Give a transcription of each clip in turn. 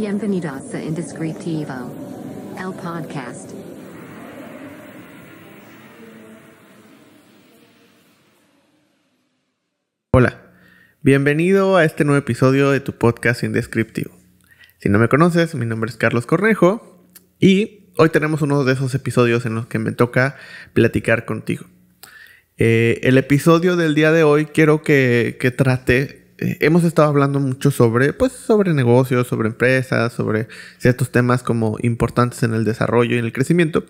Bienvenidos a Indescriptivo, el podcast. Hola, bienvenido a este nuevo episodio de tu podcast Indescriptivo. Si no me conoces, mi nombre es Carlos Cornejo y hoy tenemos uno de esos episodios en los que me toca platicar contigo. Eh, el episodio del día de hoy quiero que, que trate eh, hemos estado hablando mucho sobre, pues, sobre negocios, sobre empresas, sobre ciertos temas como importantes en el desarrollo y en el crecimiento.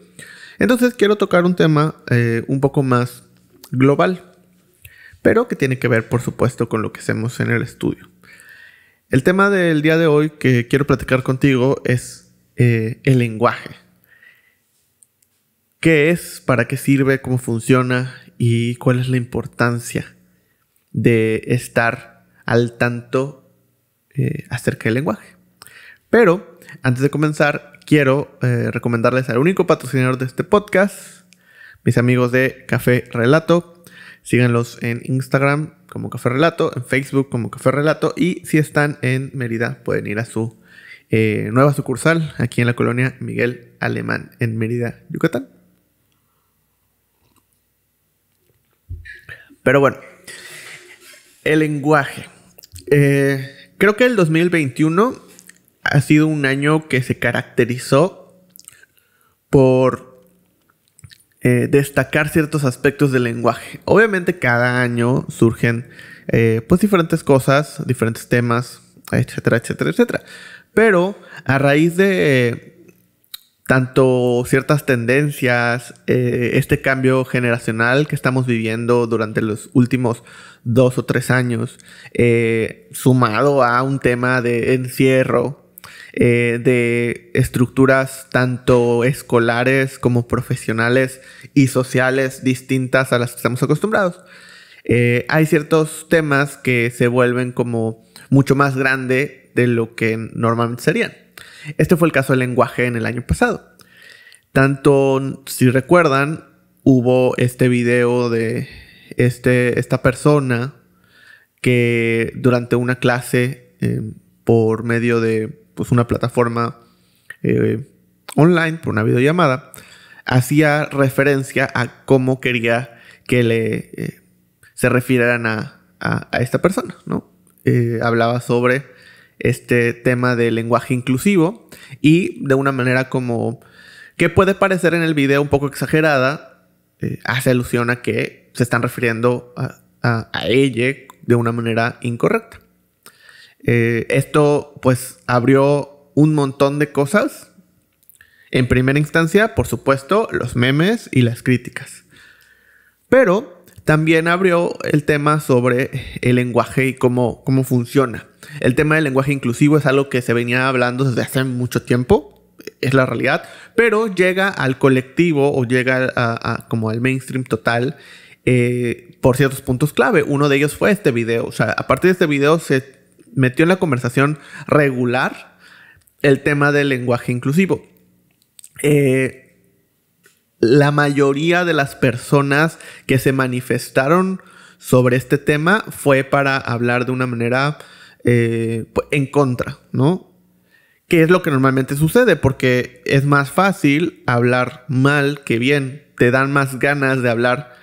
Entonces quiero tocar un tema eh, un poco más global, pero que tiene que ver, por supuesto, con lo que hacemos en el estudio. El tema del día de hoy que quiero platicar contigo es eh, el lenguaje. ¿Qué es? ¿Para qué sirve? ¿Cómo funciona? ¿Y cuál es la importancia de estar al tanto eh, acerca del lenguaje? Pero antes de comenzar, quiero eh, recomendarles al único patrocinador de este podcast, mis amigos de Café Relato. Síganlos en Instagram como Café Relato, en Facebook como Café Relato y si están en Mérida pueden ir a su eh, nueva sucursal aquí en la colonia Miguel Alemán en Mérida, Yucatán. Pero bueno, el lenguaje. Eh, creo que el 2021 ha sido un año que se caracterizó por eh, destacar ciertos aspectos del lenguaje. Obviamente cada año surgen eh, pues diferentes cosas, diferentes temas, etcétera, etcétera, etcétera. Pero a raíz de tanto ciertas tendencias, eh, este cambio generacional que estamos viviendo durante los últimos dos o tres años, sumado a un tema de encierro, eh, de estructuras tanto escolares como profesionales y sociales distintas a las que estamos acostumbrados. Eh, hay ciertos temas que se vuelven como mucho más grande de lo que normalmente serían. Este fue el caso del lenguaje en el año pasado. Tanto, si recuerdan, hubo este video de este, esta persona que durante una clase eh, por medio de pues, una plataforma eh, online, por una videollamada, hacía referencia a cómo quería que le eh, se refirieran a, esta persona, ¿no? Eh, hablaba sobre este tema del lenguaje inclusivo y de una manera como que puede parecer en el video un poco exagerada, hace alusión a que se están refiriendo a ella de una manera incorrecta. Eh, esto pues abrió un montón de cosas. En primera instancia, por supuesto, los memes y las críticas. Pero también abrió el tema sobre el lenguaje y cómo, cómo funciona. El tema del lenguaje inclusivo es algo que se venía hablando desde hace mucho tiempo, es la realidad, pero llega al colectivo o llega a, como al mainstream total eh, por ciertos puntos clave. Uno de ellos fue este video. O sea, a partir de este video se metió en la conversación regular el tema del lenguaje inclusivo. Eh, la mayoría de las personas que se manifestaron sobre este tema fue para hablar de una manera eh, pues, en contra, ¿no? ¿Qué es lo que normalmente sucede? Porque es más fácil hablar mal que bien. Te dan más ganas de hablar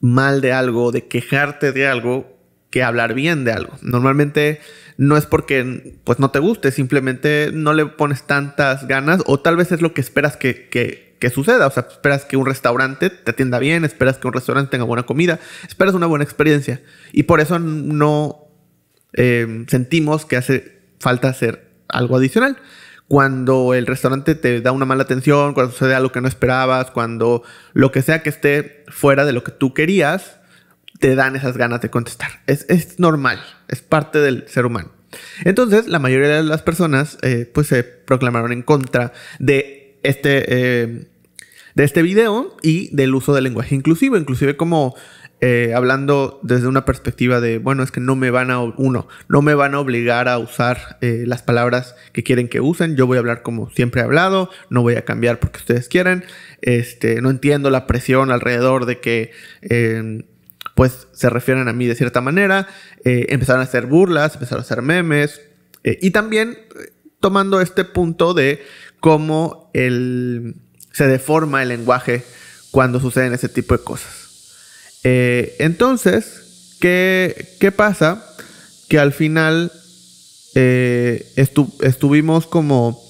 mal de algo, de quejarte de algo, que hablar bien de algo. Normalmente no es porque pues no te guste, simplemente no le pones tantas ganas o tal vez es lo que esperas que, que, suceda. O sea, esperas que un restaurante te atienda bien, esperas que un restaurante tenga buena comida, esperas una buena experiencia. Y por eso no eh, sentimos que hace falta hacer algo adicional. Cuando el restaurante te da una mala atención, cuando sucede algo que no esperabas, cuando lo que sea que esté fuera de lo que tú querías, te dan esas ganas de contestar. Es, normal, es parte del ser humano. Entonces, la mayoría de las personas eh, pues se proclamaron en contra de este, eh, de este video y del uso del lenguaje inclusivo, inclusive como eh, hablando desde una perspectiva de, bueno, es que no me van a, uno, no me van a obligar a usar las palabras que quieren que usen, yo voy a hablar como siempre he hablado, no voy a cambiar porque ustedes quieren, este, no entiendo la presión alrededor de que pues se refieren a mí de cierta manera, eh, empezaron a hacer burlas, empezaron a hacer memes, eh, y también eh, tomando este punto de cómo el, se deforma el lenguaje cuando suceden ese tipo de cosas. Eh, entonces, ¿qué, ¿qué, pasa? Que al final eh, estuvimos como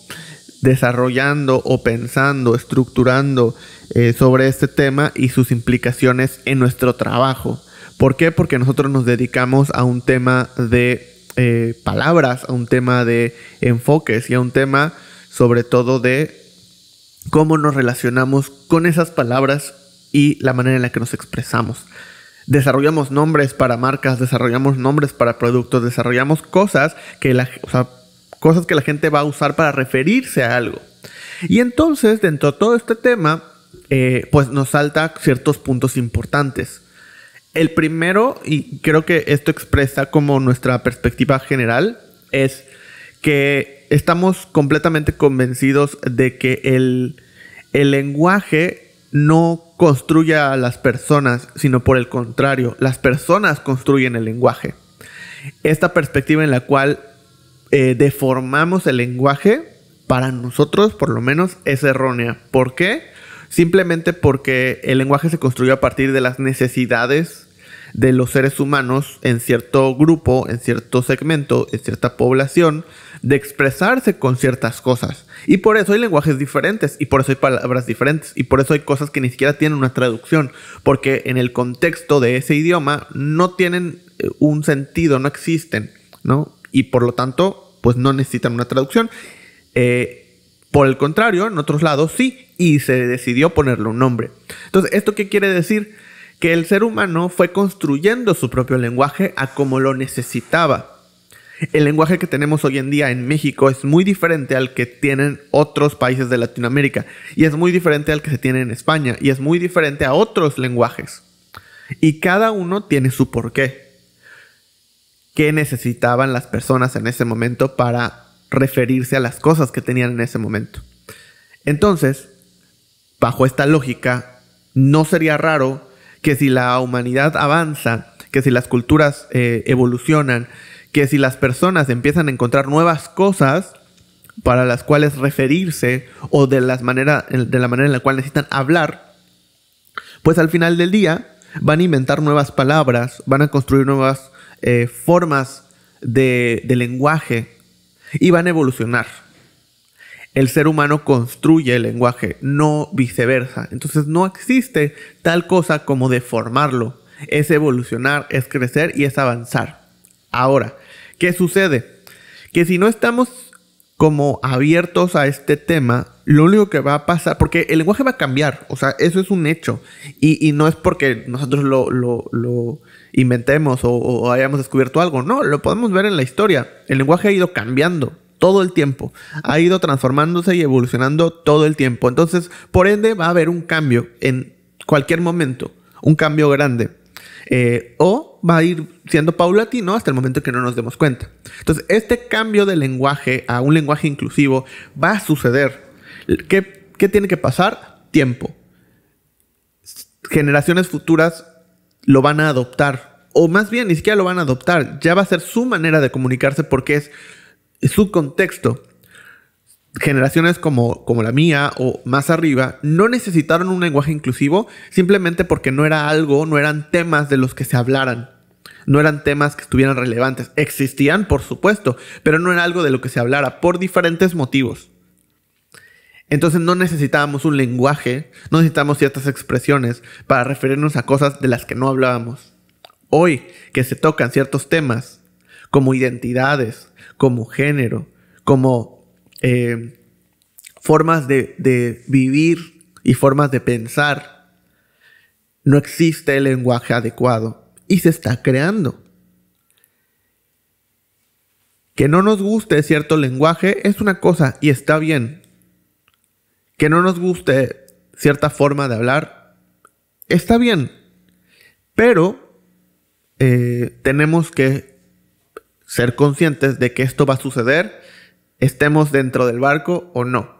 desarrollando o pensando, estructurando eh, sobre este tema y sus implicaciones en nuestro trabajo. ¿Por qué? Porque nosotros nos dedicamos a un tema de palabras, a un tema de enfoques y a un tema sobre todo de cómo nos relacionamos con esas palabras y la manera en la que nos expresamos. Desarrollamos nombres para marcas, desarrollamos nombres para productos, desarrollamos cosas que la, cosas que la gente va a usar para referirse a algo. Y entonces, dentro de todo este tema, eh, pues nos salta ciertos puntos importantes. El primero, y creo que esto expresa como nuestra perspectiva general, es que estamos completamente convencidos de que el, el lenguaje no construye a las personas, sino por el contrario, las personas construyen el lenguaje. Esta perspectiva en la cual eh, deformamos el lenguaje, para nosotros por lo menos es errónea. ¿Por qué? Simplemente porque el lenguaje se construyó a partir de las necesidades de los seres humanos en cierto grupo, en cierto segmento, en cierta población, de expresarse con ciertas cosas. Y por eso hay lenguajes diferentes, y por eso hay palabras diferentes, y por eso hay cosas que ni siquiera tienen una traducción, porque en el contexto de ese idioma no tienen eh, un sentido, no existen, ¿no? y por lo tanto, pues no necesitan una traducción. Eh, por el contrario, en otros lados sí, y se decidió ponerle un nombre. Entonces, ¿esto qué quiere decir? Que el ser humano fue construyendo su propio lenguaje a como lo necesitaba. El lenguaje que tenemos hoy en día en México es muy diferente al que tienen otros países de Latinoamérica y es muy diferente al que se tiene en España y es muy diferente a otros lenguajes. Y cada uno tiene su porqué qué necesitaban las personas en ese momento para referirse a las cosas que tenían en ese momento. Entonces, bajo esta lógica, no sería raro que si la humanidad avanza, que si las culturas eh, evolucionan, que si las personas empiezan a encontrar nuevas cosas para las cuales referirse o de, las manera, de la manera en la cual necesitan hablar, pues al final del día van a inventar nuevas palabras, van a construir nuevas eh, formas de, lenguaje y van a evolucionar. El ser humano construye el lenguaje, no viceversa. Entonces no existe tal cosa como deformarlo. Es evolucionar, es crecer y es avanzar. Ahora, ¿qué sucede? Que si no estamos como abiertos a este tema, lo único que va a pasar, porque el lenguaje va a cambiar, o sea, eso es un hecho, y, no es porque nosotros lo, inventemos o, hayamos descubierto algo, no, lo podemos ver en la historia, el lenguaje ha ido cambiando todo el tiempo, ha ido transformándose y evolucionando todo el tiempo, entonces, por ende, va a haber un cambio en cualquier momento, un cambio grande. Eh, o va a ir siendo paulatino hasta el momento que no nos demos cuenta. Entonces, este cambio de lenguaje a un lenguaje inclusivo va a suceder. ¿Qué, qué tiene que pasar? Tiempo. Generaciones futuras lo van a adoptar. O más bien, ni siquiera lo van a adoptar. Ya va a ser su manera de comunicarse porque es su contexto generaciones como, como la mía o más arriba no necesitaron un lenguaje inclusivo simplemente porque no era algo, no eran temas de los que se hablaran. No eran temas que estuvieran relevantes. Existían, por supuesto, pero no era algo de lo que se hablara por diferentes motivos. Entonces no necesitábamos un lenguaje, no necesitábamos ciertas expresiones para referirnos a cosas de las que no hablábamos. Hoy que se tocan ciertos temas, como identidades, como género, como eh, formas de, vivir y formas de pensar, no existe el lenguaje adecuado y se está creando. Que no nos guste cierto lenguaje es una cosa y está bien. Que no nos guste cierta forma de hablar está bien. Pero eh, tenemos que ser conscientes de que esto va a suceder estemos dentro del barco o no.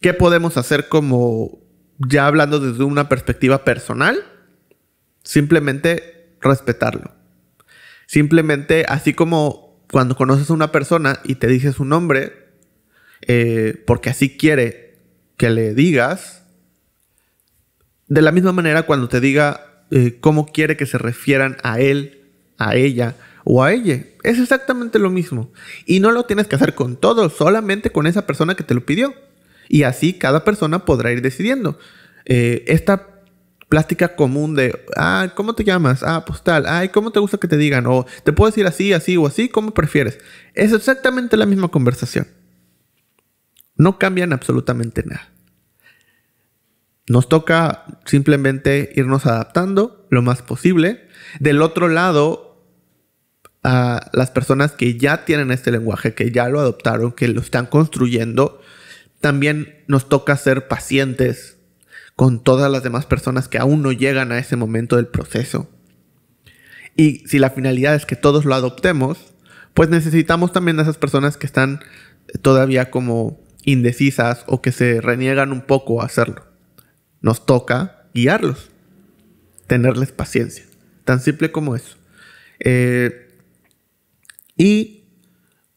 ¿Qué podemos hacer como ya hablando desde una perspectiva personal? Simplemente respetarlo. Simplemente, así como cuando conoces a una persona y te dice su nombre, eh, porque así quiere que le digas, de la misma manera cuando te diga eh, cómo quiere que se refieran a él, a ella o a ella, es exactamente lo mismo. Y no lo tienes que hacer con todos, solamente con esa persona que te lo pidió. Y así cada persona podrá ir decidiendo. Eh, esta plástica común de, ah, ¿cómo te llamas? Ah, pues tal, ay, ¿cómo te gusta que te digan? O te puedo decir así, así o así, ¿cómo prefieres? Es exactamente la misma conversación. No cambian absolutamente nada. Nos toca simplemente irnos adaptando lo más posible. Del otro lado, a las personas que ya tienen este lenguaje, que ya lo adoptaron, que lo están construyendo, también nos toca ser pacientes con todas las demás personas que aún no llegan a ese momento del proceso. Y si la finalidad es que todos lo adoptemos, pues necesitamos también a esas personas que están todavía como indecisas o que se reniegan un poco a hacerlo. Nos toca guiarlos, tenerles paciencia. Tan simple como eso. Eh, y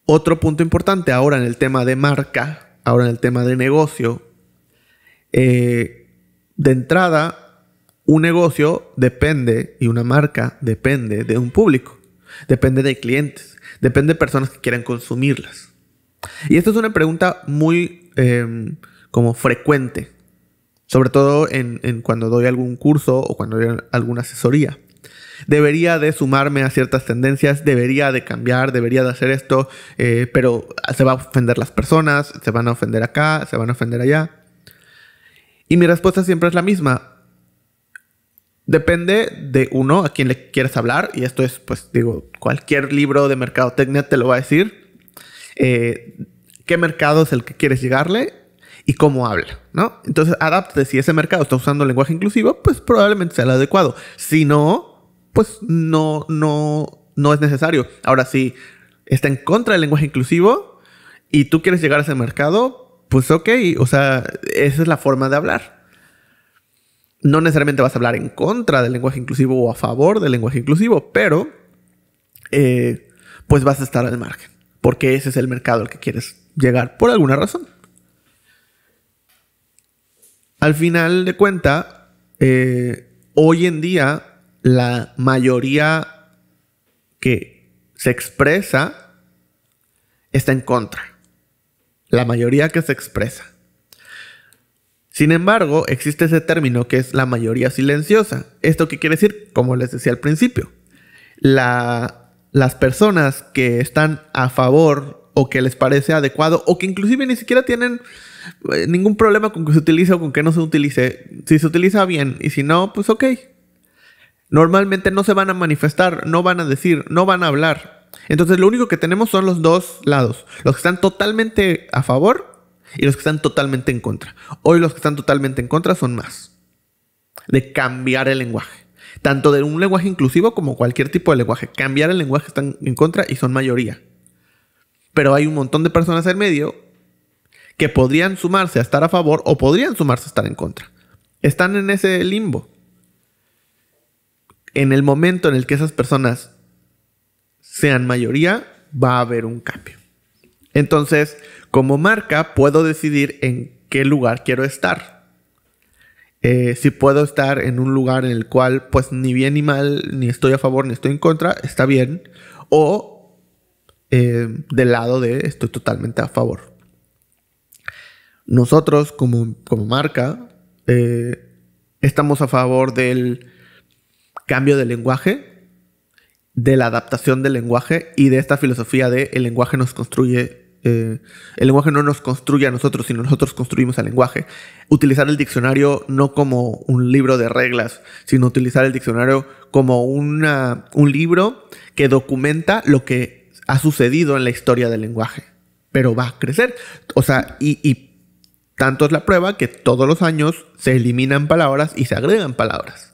otro punto importante ahora en el tema de marca, ahora en el tema de negocio, eh, de entrada, un negocio depende y una marca depende de un público, depende de clientes, depende de personas que quieran consumirlas. Y esta es una pregunta muy em, como frecuente, sobre todo en, cuando doy algún curso o cuando doy alguna asesoría. Debería de sumarme a ciertas tendencias, debería de cambiar, debería de hacer esto, eh, pero se va a ofender las personas, se van a ofender acá, se van a ofender allá. Y mi respuesta siempre es la misma. Depende de uno a quien le quieres hablar, y esto es, pues digo, cualquier libro de mercadotecnia te lo va a decir. Eh, ¿Qué mercado es el que quieres llegarle? y cómo habla, ¿no? Entonces, adáptate. Si ese mercado está usando lenguaje inclusivo, pues probablemente sea el adecuado. Si no, pues no, no, no es necesario. Ahora, si está en contra del lenguaje inclusivo y tú quieres llegar a ese mercado, pues ok, o sea, esa es la forma de hablar. No necesariamente vas a hablar en contra del lenguaje inclusivo o a favor del lenguaje inclusivo, pero eh, pues vas a estar al margen, porque ese es el mercado al que quieres llegar por alguna razón. Al final de cuenta, eh, hoy en día la mayoría que se expresa está en contra la mayoría que se expresa. Sin embargo, existe ese término que es la mayoría silenciosa. ¿Esto qué quiere decir? Como les decía al principio, las personas que están a favor o que les parece adecuado o que inclusive ni siquiera tienen eh, ningún problema con que se utilice o con que no se utilice. Si se utiliza bien y si no, pues ok. Normalmente no se van a manifestar, no van a decir, no van a hablar. Entonces lo único que tenemos son los dos lados. Los que están totalmente a favor y los que están totalmente en contra. Hoy los que están totalmente en contra son más. De cambiar el lenguaje. Tanto de un lenguaje inclusivo como cualquier tipo de lenguaje. Cambiar el lenguaje están en contra y son mayoría. Pero hay un montón de personas en medio que podrían sumarse a estar a favor o podrían sumarse a estar en contra. Están en ese limbo. En el momento en el que esas personas sean mayoría, va a haber un cambio. Entonces, como marca, puedo decidir en qué lugar quiero estar. Eh, si puedo estar en un lugar en el cual, pues, ni bien ni mal, ni estoy a favor ni estoy en contra, está bien. O eh, del lado de estoy totalmente a favor. Nosotros, como, como marca, eh, estamos a favor del cambio de lenguaje, de la adaptación del lenguaje y de esta filosofía de el lenguaje nos construye, eh, el lenguaje no nos construye a nosotros, sino nosotros construimos al lenguaje. Utilizar el diccionario no como un libro de reglas, sino utilizar el diccionario como una, un libro que documenta lo que ha sucedido en la historia del lenguaje, pero va a crecer. O sea, y, y tanto es la prueba que todos los años se eliminan palabras y se agregan palabras.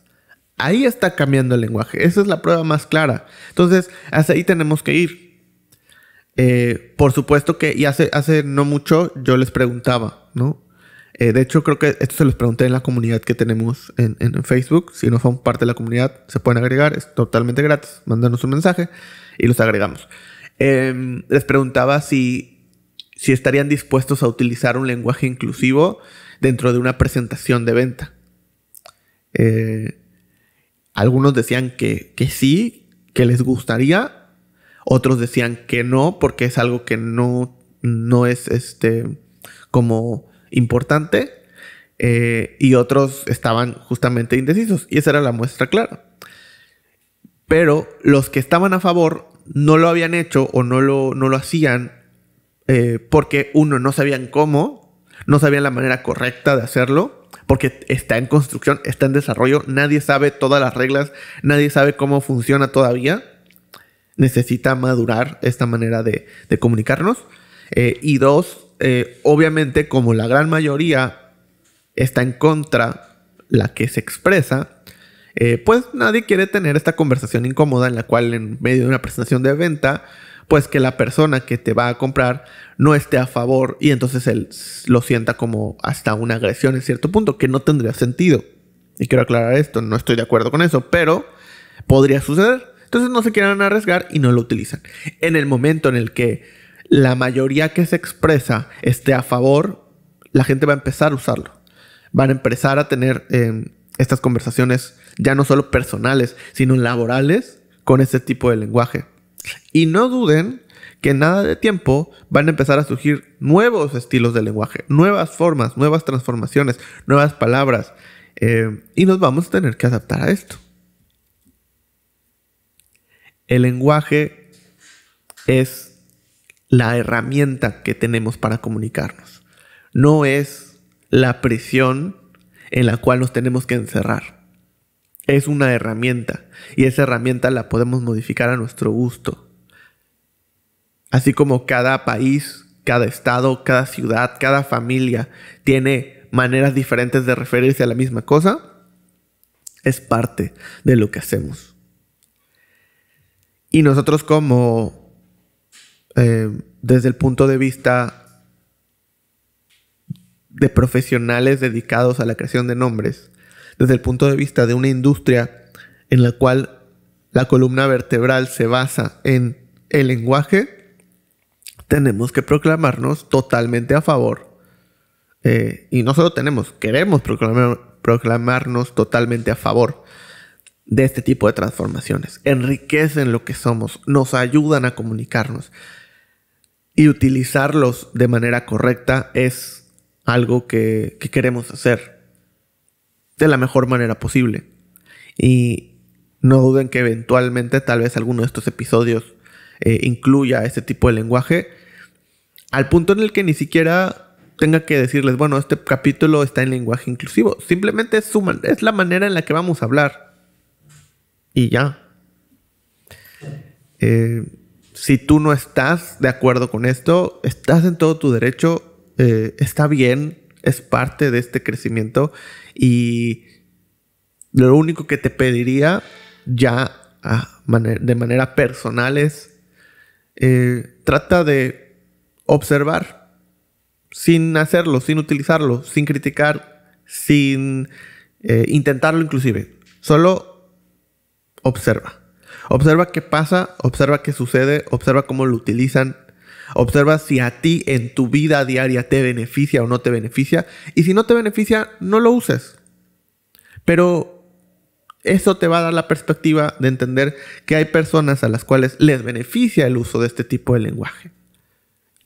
Ahí está cambiando el lenguaje. Esa es la prueba más clara. Entonces, hacia ahí tenemos que ir. Eh, por supuesto que, y hace, hace no mucho yo les preguntaba, ¿no? Eh, de hecho, creo que esto se los pregunté en la comunidad que tenemos en, Facebook. Si no son parte de la comunidad, se pueden agregar. Es totalmente gratis. Mándanos un mensaje y los agregamos. Em, les preguntaba si, si estarían dispuestos a utilizar un lenguaje inclusivo dentro de una presentación de venta. Eh, algunos decían que, que sí, que les gustaría. Otros decían que no, porque es algo que no, no es este como importante. Eh, y otros estaban justamente indecisos. Y esa era la muestra clara. Pero los que estaban a favor no lo habían hecho o no lo, no lo hacían eh, porque uno no sabían cómo, no sabían la manera correcta de hacerlo, porque está en construcción, está en desarrollo, nadie sabe todas las reglas, nadie sabe cómo funciona todavía. Necesita madurar esta manera de, comunicarnos. Eh, y dos, obviamente como la gran mayoría está en contra la que se expresa, eh, pues nadie quiere tener esta conversación incómoda en la cual en medio de una presentación de venta, pues que la persona que te va a comprar no esté a favor y entonces él lo sienta como hasta una agresión en cierto punto, que no tendría sentido. Y quiero aclarar esto, no estoy de acuerdo con eso, pero podría suceder. Entonces no se quieran arriesgar y no lo utilizan. En el momento en el que la mayoría que se expresa esté a favor, la gente va a empezar a usarlo van a empezar a tener em, estas conversaciones ya no solo personales, sino laborales con este tipo de lenguaje. Y no duden que en nada de tiempo van a empezar a surgir nuevos estilos de lenguaje, nuevas formas, nuevas transformaciones, nuevas palabras. Em, y nos vamos a tener que adaptar a esto. El lenguaje es la herramienta que tenemos para comunicarnos. No es la prisión en la cual nos tenemos que encerrar. Es una herramienta y esa herramienta la podemos modificar a nuestro gusto. Así como cada país, cada estado, cada ciudad, cada familia tiene maneras diferentes de referirse a la misma cosa, es parte de lo que hacemos. Y nosotros como, eh, desde el punto de vista de profesionales dedicados a la creación de nombres, desde el punto de vista de una industria en la cual la columna vertebral se basa en el lenguaje, tenemos que proclamarnos totalmente a favor. Eh, y no solo tenemos, queremos proclamarnos totalmente a favor de este tipo de transformaciones. Enriquecen lo que somos, nos ayudan a comunicarnos. Y utilizarlos de manera correcta es algo que, queremos hacer de la mejor manera posible. Y no duden que eventualmente tal vez alguno de estos episodios eh, incluya ese tipo de lenguaje, al punto en el que ni siquiera tenga que decirles, bueno, este capítulo está en lenguaje inclusivo. Simplemente es, es la manera en la que vamos a hablar. Y ya. Eh, si tú no estás de acuerdo con esto, estás en todo tu derecho eh, está bien, es parte de este crecimiento y lo único que te pediría ya ah, de manera personal es eh, trata de observar sin hacerlo, sin utilizarlo, sin criticar, sin eh, intentarlo inclusive. Solo observa. Observa qué pasa, observa qué sucede, observa cómo lo utilizan Observa si a ti en tu vida diaria te beneficia o no te beneficia. Y si no te beneficia, no lo uses. Pero eso te va a dar la perspectiva de entender que hay personas a las cuales les beneficia el uso de este tipo de lenguaje.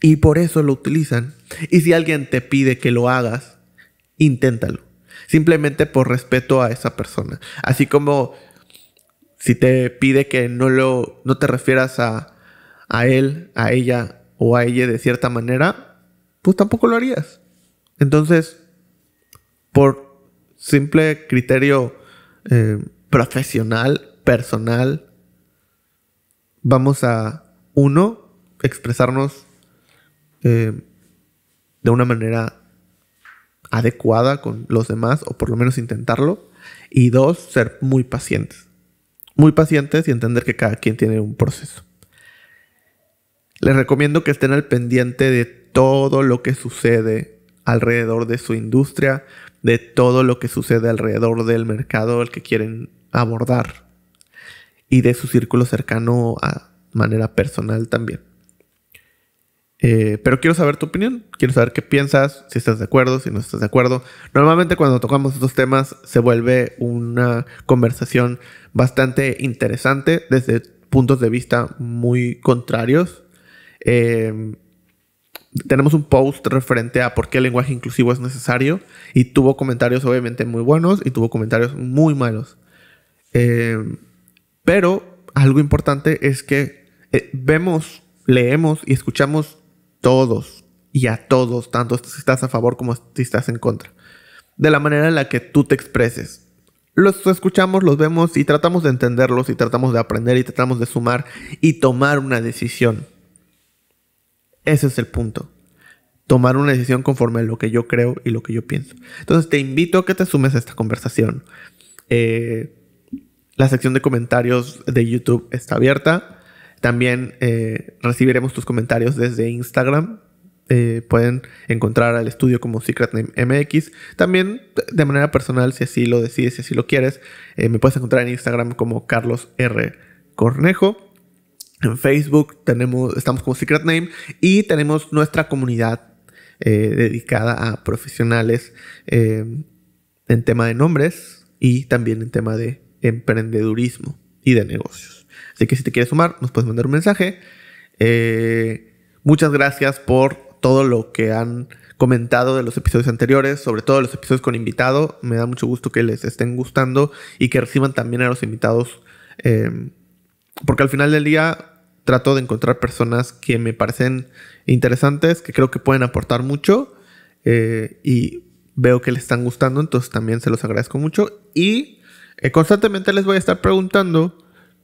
Y por eso lo utilizan. Y si alguien te pide que lo hagas, inténtalo. Simplemente por respeto a esa persona. Así como si te pide que no, lo, no te refieras a, a él, a ella o a ella de cierta manera, pues tampoco lo harías. Entonces, por simple criterio eh, profesional, personal, vamos a, uno, expresarnos eh, de una manera adecuada con los demás, o por lo menos intentarlo. Y dos, ser muy pacientes. Muy pacientes y entender que cada quien tiene un proceso. Les recomiendo que estén al pendiente de todo lo que sucede alrededor de su industria, de todo lo que sucede alrededor del mercado al que quieren abordar y de su círculo cercano manera personal también. Eh, pero quiero saber tu opinión, quiero saber qué piensas, si estás de acuerdo, si no estás de acuerdo. Normalmente cuando tocamos estos temas se vuelve una conversación bastante interesante desde puntos de vista muy contrarios. Eh, tenemos un post referente a por qué el lenguaje inclusivo es necesario y tuvo comentarios obviamente muy buenos y tuvo comentarios muy malos. Eh, pero algo importante es que vemos, leemos y escuchamos todos y a todos, tanto si estás a favor como si estás en contra. De la manera en la que tú te expreses. Los escuchamos, los vemos y tratamos de entenderlos y tratamos de aprender y tratamos de sumar y tomar una decisión. Ese es el punto. Tomar una decisión conforme a lo que yo creo y lo que yo pienso. Entonces te invito a que te sumes a esta conversación. Eh, la sección de comentarios de YouTube está abierta. También eh, recibiremos tus comentarios desde Instagram. Eh, pueden encontrar al estudio como Secret Name MX. También de manera personal, si así lo decides, si así lo quieres, me puedes encontrar en Instagram como Carlos R. Cornejo. En Facebook tenemos, estamos como Secret Name y tenemos nuestra comunidad dedicada a profesionales en tema de nombres y también en tema de emprendedurismo y de negocios. Así que si te quieres sumar, nos puedes mandar un mensaje. Eh, muchas gracias por todo lo que han comentado de los episodios anteriores, sobre todo los episodios con invitado. Me da mucho gusto que les estén gustando y que reciban también a los invitados. Eh, porque al final del día trato de encontrar personas que me parecen interesantes, que creo que pueden aportar mucho eh, y veo que les están gustando, entonces también se los agradezco mucho. Y constantemente les voy a estar preguntando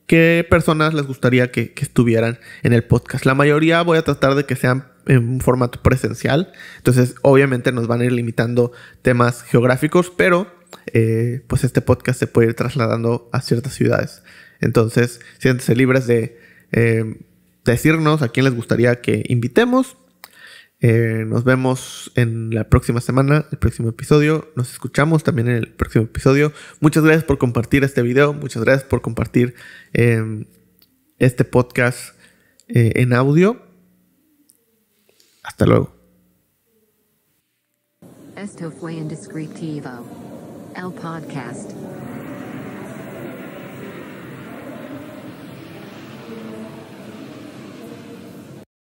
qué personas les gustaría que, estuvieran en el podcast. La mayoría voy a tratar de que sean en un formato presencial. Entonces, obviamente nos van a ir limitando temas geográficos, pero eh, pues este podcast se puede ir trasladando a ciertas ciudades. Entonces, siéntense libres de eh, decirnos a quién les gustaría que invitemos eh, nos vemos en la próxima semana, el próximo episodio. Nos escuchamos también en el próximo episodio. Muchas gracias por compartir este video. Muchas gracias por compartir em, este podcast eh, en audio. Hasta luego. Esto fue Indescriptivo, el podcast.